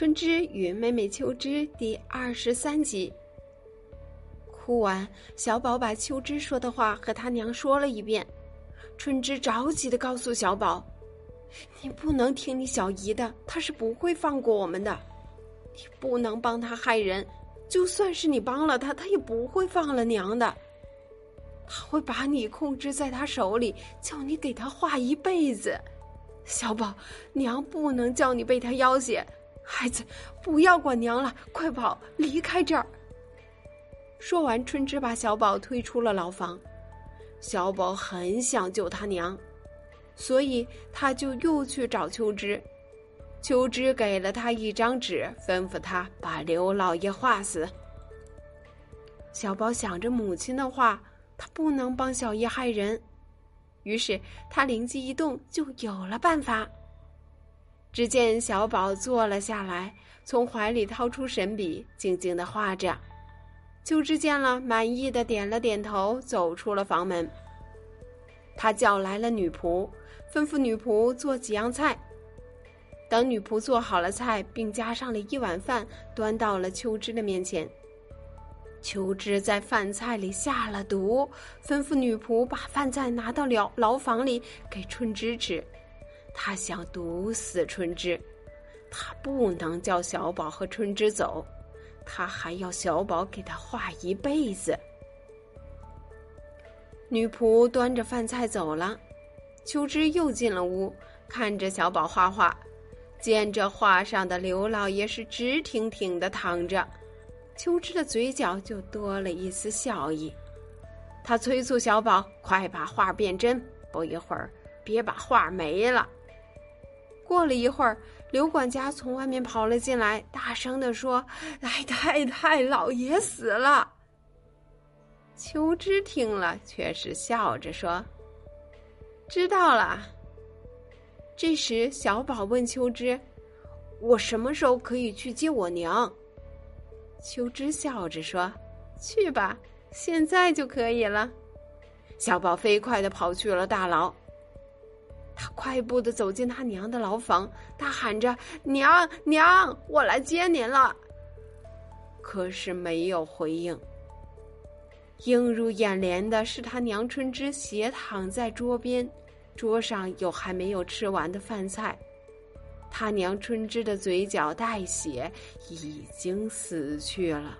春之与妹妹秋之第二十三集。哭完，小宝把秋之说的话和他娘说了一遍。春之着急的告诉小宝：“你不能听你小姨的，她是不会放过我们的。你不能帮她害人，就算是你帮了她，她也不会放了娘的。他会把你控制在他手里，叫你给他画一辈子。小宝，娘不能叫你被他要挟。”孩子，不要管娘了，快跑，离开这儿！说完，春枝把小宝推出了牢房。小宝很想救他娘，所以他就又去找秋枝。秋枝给了他一张纸，吩咐他把刘老爷画死。小宝想着母亲的话，他不能帮小叶害人，于是他灵机一动，就有了办法。只见小宝坐了下来，从怀里掏出神笔，静静的画着。秋枝见了，满意的点了点头，走出了房门。他叫来了女仆，吩咐女仆做几样菜。等女仆做好了菜，并加上了一碗饭，端到了秋枝的面前。秋枝在饭菜里下了毒，吩咐女仆把饭菜拿到牢牢房里给春枝吃。他想毒死春枝，他不能叫小宝和春枝走，他还要小宝给他画一辈子。女仆端着饭菜走了，秋枝又进了屋，看着小宝画画，见这画上的刘老爷是直挺挺的躺着，秋枝的嘴角就多了一丝笑意。他催促小宝快把画变真，不一会儿别把画没了。过了一会儿，刘管家从外面跑了进来，大声的说：“来太太，老爷死了。”秋枝听了，却是笑着说：“知道了。”这时，小宝问秋枝：“我什么时候可以去接我娘？”秋枝笑着说：“去吧，现在就可以了。”小宝飞快的跑去了大牢。快步的走进他娘的牢房，大喊着：“娘娘，我来接您了。”可是没有回应。映入眼帘的是他娘春枝斜躺在桌边，桌上有还没有吃完的饭菜，他娘春枝的嘴角带血，已经死去了。